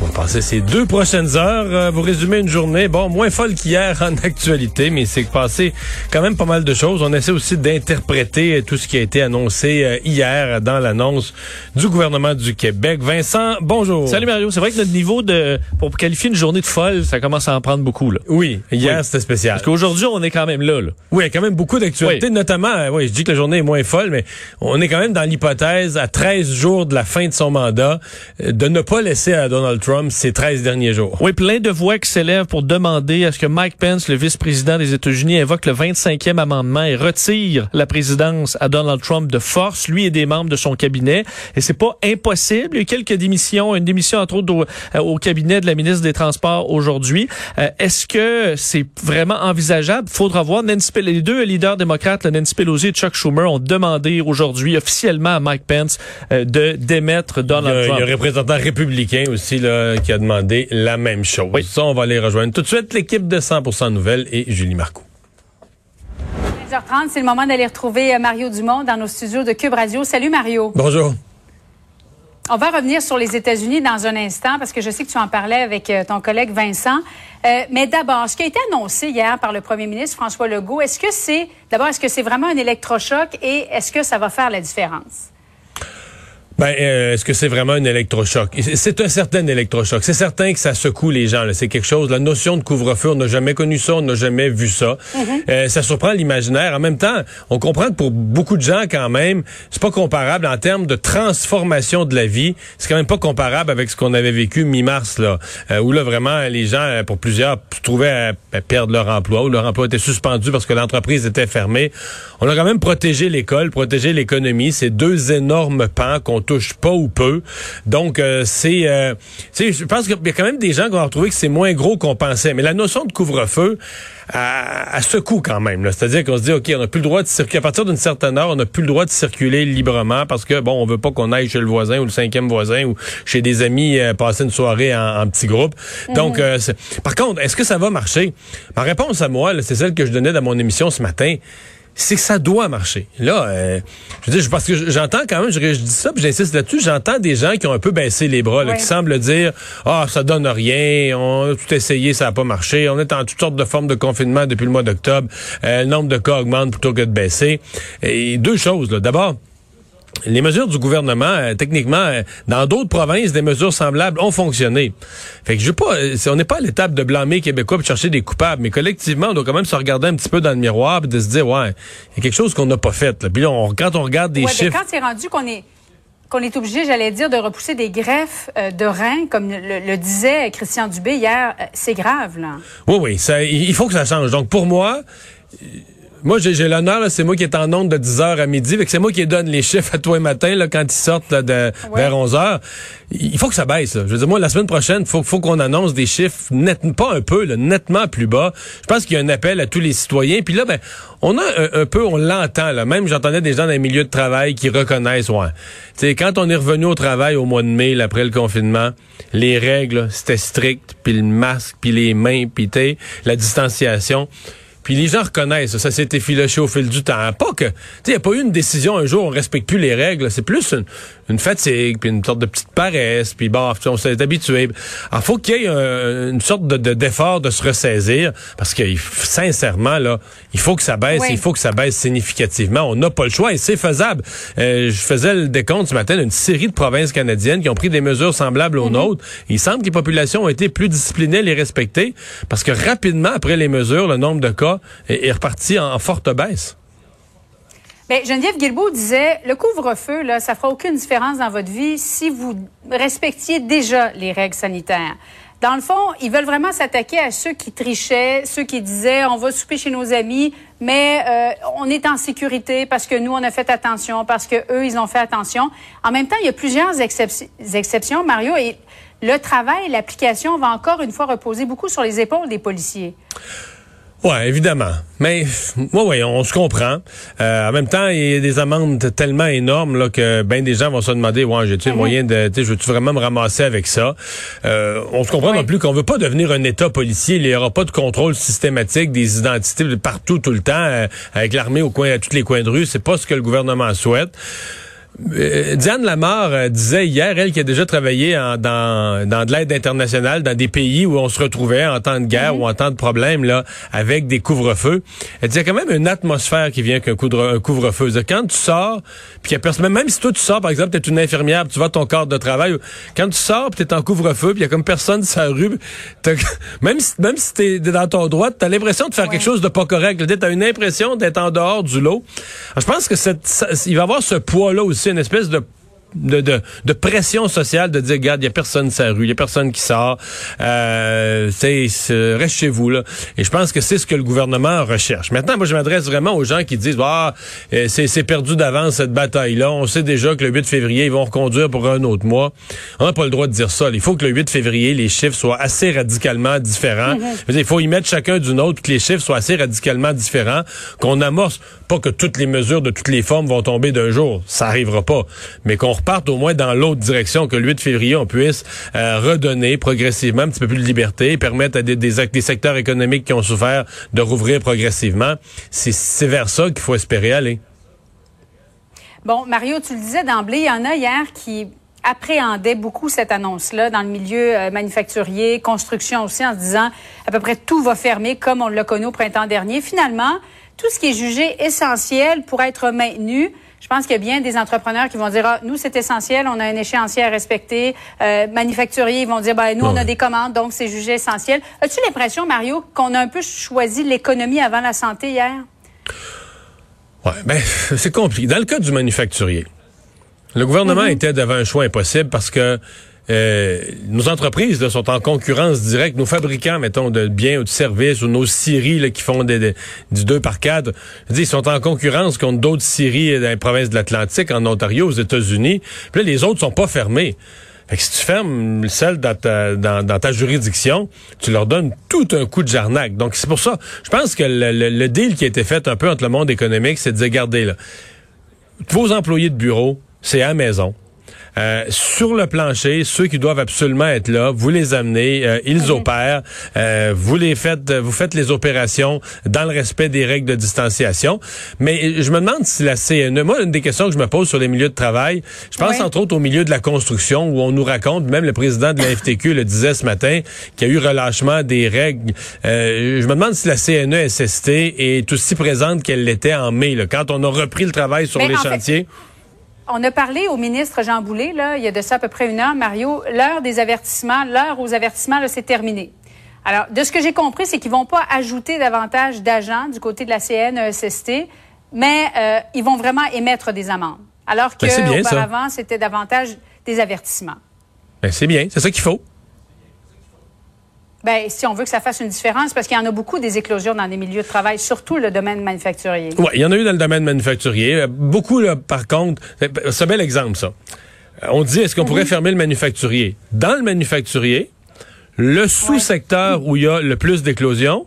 on va passer ces deux prochaines heures. Euh, vous résumer une journée, bon, moins folle qu'hier en actualité, mais c'est passé quand même pas mal de choses. On essaie aussi d'interpréter tout ce qui a été annoncé euh, hier dans l'annonce du gouvernement du Québec. Vincent, bonjour. Salut Mario. C'est vrai que notre niveau de pour qualifier une journée de folle, ça commence à en prendre beaucoup là. Oui, hier c'était spécial. Parce qu'aujourd'hui, on est quand même là. là. Oui, il y a quand même beaucoup d'actualités, notamment, euh, oui, je dis que la journée est moins folle, mais on est quand même dans l'hypothèse à 13 jours de la fin de son mandat de ne pas laisser à Donald Trump Trump ces 13 derniers jours. Oui, plein de voix qui s'élèvent pour demander à ce que Mike Pence, le vice-président des États-Unis, invoque le 25e amendement et retire la présidence à Donald Trump de force, lui et des membres de son cabinet. Et c'est pas impossible. Il y a eu quelques démissions, une démission entre autres au, euh, cabinet de la ministre des Transports aujourd'hui. Euh, est-ce que c'est vraiment envisageable? Faudra voir. Nancy Pelosi, les deux leaders démocrates, Nancy Pelosi et Chuck Schumer, ont demandé aujourd'hui officiellement à Mike Pence euh, de démettre Donald Trump. Il y a un représentant républicain aussi là, euh, qui a demandé la même chose. Oui. Ça, on va les rejoindre tout de suite. L'équipe de 100% Nouvelles et Julie Marcoux. 15h30, c'est le moment d'aller retrouver euh, Mario Dumont dans nos studios de Cube Radio. Salut Mario. Bonjour. On va revenir sur les États-Unis dans un instant parce que je sais que tu en parlais avec euh, ton collègue Vincent. mais d'abord, ce qui a été annoncé hier par le premier ministre François Legault, est-ce que c'est d'abord est-ce que c'est vraiment un électrochoc et est-ce que ça va faire la différence? Ben, euh, est-ce que c'est vraiment un électrochoc? C'est un certain électrochoc. C'est certain que ça secoue les gens. C'est quelque chose. La notion de couvre-feu, on n'a jamais connu ça, on n'a jamais vu ça. Mm-hmm. euh, ça surprend l'imaginaire. En même temps, on comprend que pour beaucoup de gens, quand même, c'est pas comparable en termes de transformation de la vie. C'est quand même pas comparable avec ce qu'on avait vécu mi-mars, là, euh, où là vraiment les gens, euh, pour plusieurs, se trouvaient à, perdre leur emploi, ou leur emploi était suspendu parce que l'entreprise était fermée. On a quand même protégé l'école, protégé l'économie. C'est deux énormes pans qu'on touche pas ou peu. Donc, euh, c'est... Euh, je pense qu'il y a quand même des gens qui vont retrouver que c'est moins gros qu'on pensait. Mais la notion de couvre-feu, à, à secoue quand même. C'est-à-dire qu'on se dit, OK, on n'a plus le droit de circuler. À partir d'une certaine heure, on n'a plus le droit de circuler librement parce que, bon, on veut pas qu'on aille chez le voisin ou le cinquième voisin ou chez des amis euh, passer une soirée en, en petit groupe. Donc, mhm. par contre, est-ce que ça va marcher? Ma réponse à moi, c'est celle que je donnais dans mon émission ce matin c'est que ça doit marcher. Là, euh, je veux dire, parce que j'entends quand même, je, dis ça, puis j'insiste là-dessus, j'entends des gens qui ont un peu baissé les bras, qui semblent dire, ah, ça donne rien, on a tout essayé, ça n'a pas marché, on est en toutes sortes de formes de confinement depuis le mois d'octobre, euh, le nombre de cas augmente plutôt que de baisser. Et deux choses, là. D'abord, les mesures du gouvernement, euh, techniquement, euh, dans d'autres provinces, des mesures semblables ont fonctionné. Fait que je veux pas, euh, on n'est pas à l'étape de blâmer Québécois pour chercher des coupables, mais collectivement, on doit quand même se regarder un petit peu dans le miroir et de se dire, ouais, il y a quelque chose qu'on n'a pas fait. Là. Puis là, quand on regarde des chiffres... quand c'est rendu qu'on est qu'on est obligé, j'allais dire, de repousser des greffes de reins, comme le, disait Christian Dubé hier, c'est grave, là. Oui, oui, ça, il faut que ça change. Donc, pour moi, moi, j'ai l'honneur, c'est moi qui est en onde de 10h à midi, c'est moi qui donne les chiffres à toi et matin là, quand ils sortent de, vers 11h. Il faut que ça baisse. Je veux dire, moi, la semaine prochaine, il faut, faut qu'on annonce des chiffres net, pas un peu, nettement plus bas. Je pense qu'il y a un appel à tous les citoyens. Puis là, ben, on a un, peu, on l'entend. là. Même j'entendais des gens dans les milieux de travail qui reconnaissent, ouais. sais, quand on est revenu au travail au mois de mai, après le confinement, les règles, c'était strict, puis le masque, puis les mains, puis la distanciation. Puis les gens reconnaissent, ça s'est effiloché au fil du temps. Pas que, tu sais, il n'y a pas eu une décision un jour, on respecte plus les règles. C'est plus une, une fatigue, puis une sorte de petite paresse, puis bon, on s'est habitué. Alors, faut qu'il y ait une sorte de d'effort de, se ressaisir, parce que sincèrement, là, il faut que ça baisse, il faut que ça baisse significativement. On n'a pas le choix et c'est faisable. Euh, je faisais le décompte ce matin d'une série de provinces canadiennes qui ont pris des mesures semblables aux mhm. nôtres. Il semble que les populations ont été plus disciplinées, les respecter, parce que rapidement, après les mesures, le nombre de cas est, reparti en, forte baisse. Bien, Geneviève Guilbeault disait, le couvre-feu, là, ça fera aucune différence dans votre vie si vous respectiez déjà les règles sanitaires. Dans le fond, ils veulent vraiment s'attaquer à ceux qui trichaient, ceux qui disaient on va souper chez nos amis, mais euh, on est en sécurité parce que nous on a fait attention, parce que eux ils ont fait attention. En même temps, il y a plusieurs exceptions, Mario, et le travail, l'application va encore une fois reposer beaucoup sur les épaules des policiers. Ouais, évidemment. Mais oui, oui, on se comprend. Euh, en même temps, il y a des amendes tellement énormes là, que ben des gens vont se demander, ouais, j'ai-tu mhm. moyen de, je veux-tu vraiment me ramasser avec ça euh, On se comprend non plus qu'on veut pas devenir un État policier. Il y aura pas de contrôle systématique des identités partout tout le temps euh, avec l'armée au coin, à tous les coins de rue. C'est pas ce que le gouvernement souhaite. Euh, Diane Lamar euh, disait hier, elle qui a déjà travaillé en, dans, dans de l'aide internationale, dans des pays où on se retrouvait en temps de guerre mhm. ou en temps de problème, là, avec des couvre-feux. Elle disait quand même une atmosphère qui vient qu'un couvre-feu. Quand tu sors, puis y a personne, même si toi tu sors, par exemple, tu es une infirmière, tu vas à ton corps de travail, quand tu sors, tu es en couvre-feu, puis il y a comme personne sur la rue, même si, même si t'es dans ton droit, tu as l'impression de faire quelque chose de pas correct. Tu as une impression d'être en dehors du lot. je pense que cette, il va y avoir ce poids-là aussi une espèce de de, de, de, pression sociale de dire, regarde, il n'y a personne sur la rue, il n'y a personne qui sort. Euh, reste chez vous. Là. Et je pense que c'est ce que le gouvernement recherche. Maintenant, moi, je m'adresse vraiment aux gens qui disent, ah, euh, c'est perdu d'avance cette bataille-là. On sait déjà que le 8 février, ils vont reconduire pour un autre mois. On n'a pas le droit de dire ça. Il faut que le 8 février, les chiffres soient assez radicalement différents. Il faut y mettre chacun d'une autre, que les chiffres soient assez radicalement différents, qu'on amorce, pas que toutes les mesures de toutes les formes vont tomber d'un jour. Ça arrivera pas. Mais qu'on reparte au moins dans l'autre direction, que le 8 février, on puisse euh, redonner progressivement un petit peu plus de liberté, permettre à des, des, secteurs économiques qui ont souffert de rouvrir progressivement. C'est vers ça qu'il faut espérer aller. Bon, Mario, tu le disais d'emblée, il y en a hier qui appréhendaient beaucoup cette annonce-là dans le milieu euh, manufacturier, construction aussi, en se disant à peu près tout va fermer comme on l'a connu au printemps dernier. Finalement, tout ce qui est jugé essentiel pour être maintenu, je pense qu'il y a bien des entrepreneurs qui vont dire ah, nous c'est essentiel, on a un échéancier à respecter. Euh, manufacturiers ils vont dire ben nous on a des commandes donc c'est jugé essentiel. As-tu l'impression Mario qu'on a un peu choisi l'économie avant la santé hier? Ouais, ben c'est compliqué. Dans le cas du manufacturier, le gouvernement mm-hmm. était devant un choix impossible parce que euh, nos entreprises sont en concurrence directe. Nos fabricants, mettons, de biens ou de services, ou nos scieries qui font des, du 2 par 4, ils sont en concurrence contre d'autres scieries dans les provinces de l'Atlantique, en Ontario, aux États-Unis. Puis là, les autres sont pas fermés. Fait que si tu fermes celle dans ta, dans, ta juridiction, tu leur donnes tout un coup de jarnac. Donc, c'est pour ça, je pense que le, le, deal qui a été fait un peu entre le monde économique, c'est de dire, regardez, là, vos employés de bureau, c'est à la maison euh, sur le plancher, ceux qui doivent absolument être là, vous les amenez, euh, ils opèrent, euh, vous les faites, vous faites les opérations dans le respect des règles de distanciation. Mais je me demande si la CNE, moi, une des questions que je me pose sur les milieux de travail, je pense entre autres au milieu de la construction où on nous raconte, même le président de la FTQ le disait ce matin, qu'il y a eu relâchement des règles. je me demande si la CNE-SST est aussi présente qu'elle l'était en mai, là, quand on a repris le travail sur les chantiers. On a parlé au ministre Jean Boulet, là, il y a de ça à peu près une heure, Mario. L'heure des avertissements, l'heure aux avertissements, c'est terminé. Alors, de ce que j'ai compris, c'est qu'ils vont pas ajouter davantage d'agents du côté de la CNESST, mais euh, ils vont vraiment émettre des amendes. Alors ben, que auparavant, c'était davantage des avertissements. Ben, c'est bien, c'est ça qu'il faut. Ben, si on veut que ça fasse une différence, parce qu'il y en a beaucoup des éclosions dans des milieux de travail, surtout le domaine manufacturier. Oui, il y en a eu dans le domaine manufacturier. Euh, beaucoup, là, par contre, c'est un bel exemple, ça. Euh, on dit, est-ce qu'on pourrait fermer le manufacturier? Dans le manufacturier, le sous-secteur où il y a le plus d'éclosions,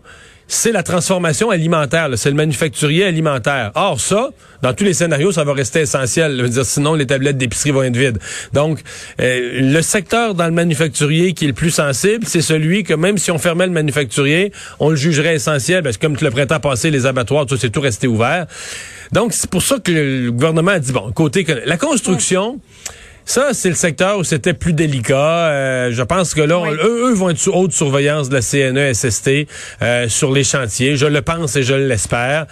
c'est la transformation alimentaire, c'est le manufacturier alimentaire. Or, ça, dans tous les scénarios, ça va rester essentiel. dire, sinon, les tablettes d'épicerie vont être vides. Donc, euh, le secteur dans le manufacturier qui est le plus sensible, c'est celui que même si on fermait le manufacturier, on le jugerait essentiel, parce que comme le printemps passé, les abattoirs, tout c'est tout resté ouvert. Donc, c'est pour ça que le gouvernement a dit, bon, côté... La construction... Ça, c'est le secteur où c'était plus délicat. Euh, je pense que là, eux, vont être sous haute surveillance de la CNE-SST euh, sur les chantiers. Je le pense et je l'espère.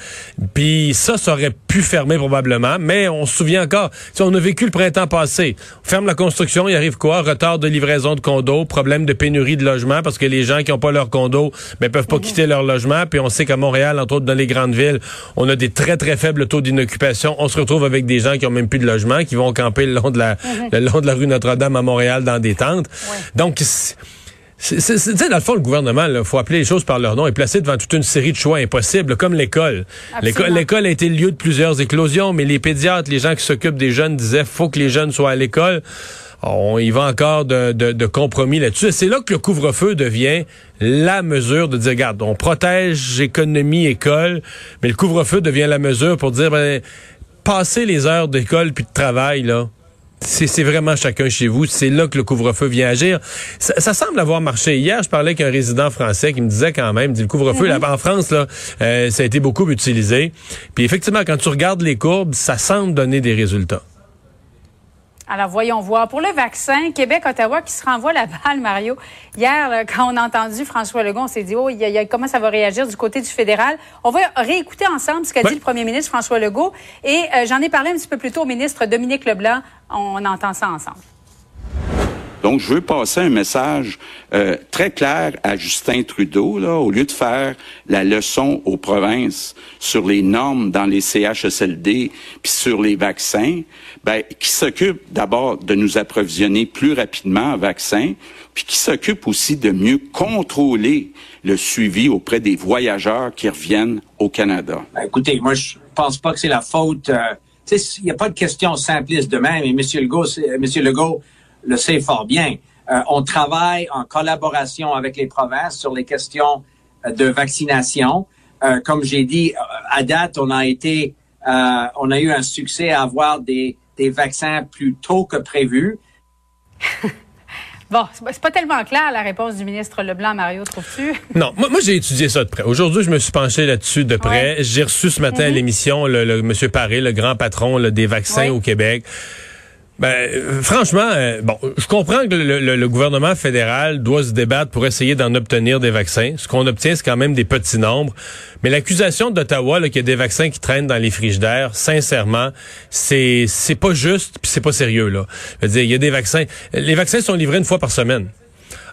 Puis ça, ça aurait pu fermer probablement, mais on se souvient encore. on a vécu le printemps passé. On ferme la construction, il arrive quoi? Retard de livraison de condos, problème de pénurie de logement parce que les gens qui n'ont pas leur condo ben, peuvent pas mhm. quitter leur logement. Puis on sait qu'à Montréal, entre autres dans les grandes villes, on a des très, très faibles taux d'inoccupation. On se retrouve avec des gens qui ont même plus de logement, qui vont camper le long de la... Le long de la rue Notre-Dame à Montréal dans des tentes. Donc, c'est, dans le fond, le gouvernement, il faut appeler les choses par leur nom et placer devant toute une série de choix impossibles, comme l'école. L'école a été le lieu de plusieurs éclosions, mais les pédiatres, les gens qui s'occupent des jeunes disaient faut que les jeunes soient à l'école. on y va encore de, de, compromis là-dessus. C'est là que le couvre-feu devient la mesure de dire, regarde, on protège économie, école, mais le couvre-feu devient la mesure pour dire, ben, passer les heures d'école puis de travail, là, c'est vraiment chacun chez vous. C'est là que le couvre-feu vient agir. Ça, semble avoir marché. Hier, je parlais avec un résident français qui me disait quand même, dit le couvre-feu là en France, là, euh, ça a été beaucoup utilisé. Puis effectivement, quand tu regardes les courbes, ça semble donner des résultats. Alors, voyons voir. Pour le vaccin, Québec-Ottawa qui se renvoie la balle, Mario. Hier, quand on a entendu François Legault, on s'est dit, oh, y a, comment ça va réagir du côté du fédéral? On va réécouter ensemble ce qu'a dit le premier ministre François Legault. Et euh, j'en ai parlé un petit peu plus tôt au ministre Dominique Leblanc. On entend ça ensemble. Donc, je veux passer un message euh, très clair à Justin Trudeau, là, au lieu de faire la leçon aux provinces sur les normes dans les CHSLD puis sur les vaccins, ben, qui s'occupe d'abord de nous approvisionner plus rapidement en vaccins, puis qui s'occupe aussi de mieux contrôler le suivi auprès des voyageurs qui reviennent au Canada. Ben, écoutez, moi, je pense pas que c'est la faute. Euh, il n'y a pas de question simpliste de même. Et M. Legault, M. Legault le sait fort bien. Euh, on travaille en collaboration avec les provinces sur les questions euh, de vaccination. Euh, comme j'ai dit, à date, on a été, on a eu un succès à avoir des, des vaccins plus tôt que prévu. Bon, c'est pas tellement clair la réponse du ministre Leblanc, Mario, trouves-tu? Non, moi, moi j'ai étudié ça de près. Aujourd'hui, je me suis penché là-dessus de près. J'ai reçu ce matin à mm-hmm. l'émission le, le, M. Paré, le grand patron des vaccins au Québec. Ben, euh, franchement, euh, bon, je comprends que le, gouvernement fédéral doit se débattre pour essayer d'en obtenir des vaccins. Ce qu'on obtient, c'est quand même des petits nombres. Mais l'accusation d'Ottawa, qu'il y a des vaccins qui traînent dans les frigidaires, sincèrement, c'est c'est pas juste, puis c'est pas sérieux là. Je veux dire, il y a des vaccins. Les vaccins sont livrés une fois par semaine.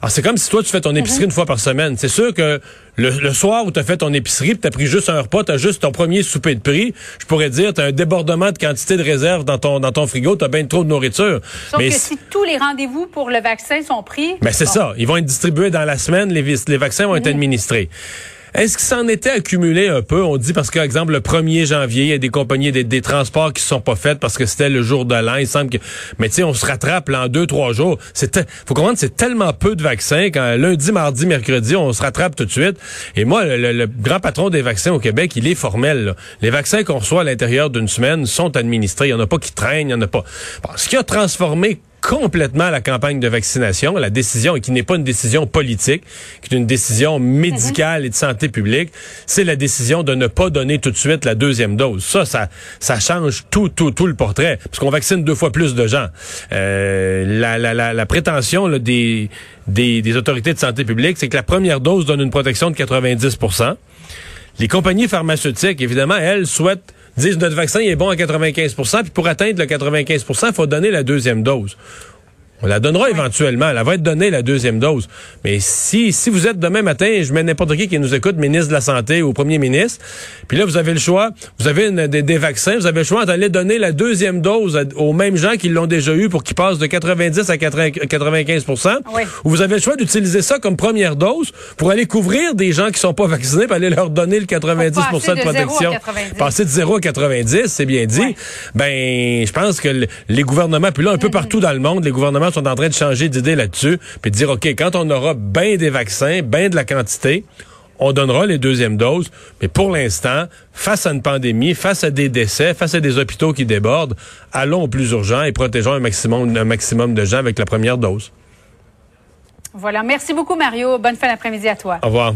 Alors, c'est comme si toi, tu fais ton épicerie mhm. une fois par semaine. C'est sûr que le, soir où tu as fait ton épicerie, tu as pris juste un repas, tu as juste ton premier souper de prix, je pourrais dire, tu as un débordement de quantité de réserve dans ton, dans ton frigo, tu as bien trop de nourriture. Sauf mais que si tous les rendez-vous pour le vaccin sont pris... Mais ben, c'est ça. Ils vont être distribués dans la semaine, les, les vaccins vont être mhm. administrés. Est-ce que ça en était accumulé un peu? On dit parce que, le 1er janvier, il y a des compagnies, des, transports qui ne sont pas faits parce que c'était le jour de l'an. Il semble que, mais tu sais, on se rattrape là, en deux, trois jours. C'était, faut comprendre, c'est tellement peu de vaccins quand lundi, mardi, mercredi, on se rattrape tout de suite. Et moi, le, grand patron des vaccins au Québec, il est formel. Les vaccins qu'on reçoit à l'intérieur d'une semaine sont administrés. Il n'y en a pas qui traînent, il n'y en a pas. ce qui a transformé complètement la campagne de vaccination, la décision, et qui n'est pas une décision politique, qui est une décision médicale et de santé publique, c'est la décision de ne pas donner tout de suite la deuxième dose. Ça, ça, ça change tout, tout, tout le portrait, parce qu'on vaccine deux fois plus de gens. Euh, la, la, la, la, prétention là, des, des, des autorités de santé publique, c'est que la première dose donne une protection de 90% Les compagnies pharmaceutiques, évidemment, elles souhaitent disent notre vaccin est bon à 95% puis pour atteindre le 95 il faut donner la deuxième dose. On la donnera éventuellement. Elle va être donnée, la deuxième dose. Mais si, si vous êtes demain matin, je mets n'importe qui qui nous écoute, ministre de la Santé ou premier ministre, puis là, vous avez le choix, vous avez des, vaccins, vous avez le choix d'aller donner la deuxième dose aux mêmes gens qui l'ont déjà eu pour qu'ils passent de 90 à 95% ou vous avez le choix d'utiliser ça comme première dose pour aller couvrir des gens qui sont pas vaccinés, pour aller leur donner le 90% de, protection. Passer de 0 à 90, c'est bien dit. Ben, je pense que les gouvernements, puis là, un peu mm-hmm. partout dans le monde, les gouvernements sont en train de changer d'idée là-dessus, puis de dire, OK, quand on aura bien des vaccins, bien de la quantité, on donnera les deuxièmes doses, mais pour l'instant, face à une pandémie, face à des décès, face à des hôpitaux qui débordent, allons au plus urgent et protégeons un maximum, un maximum de gens avec la première dose. Voilà. Merci beaucoup, Mario. Bonne fin d'après-midi à toi. Au revoir.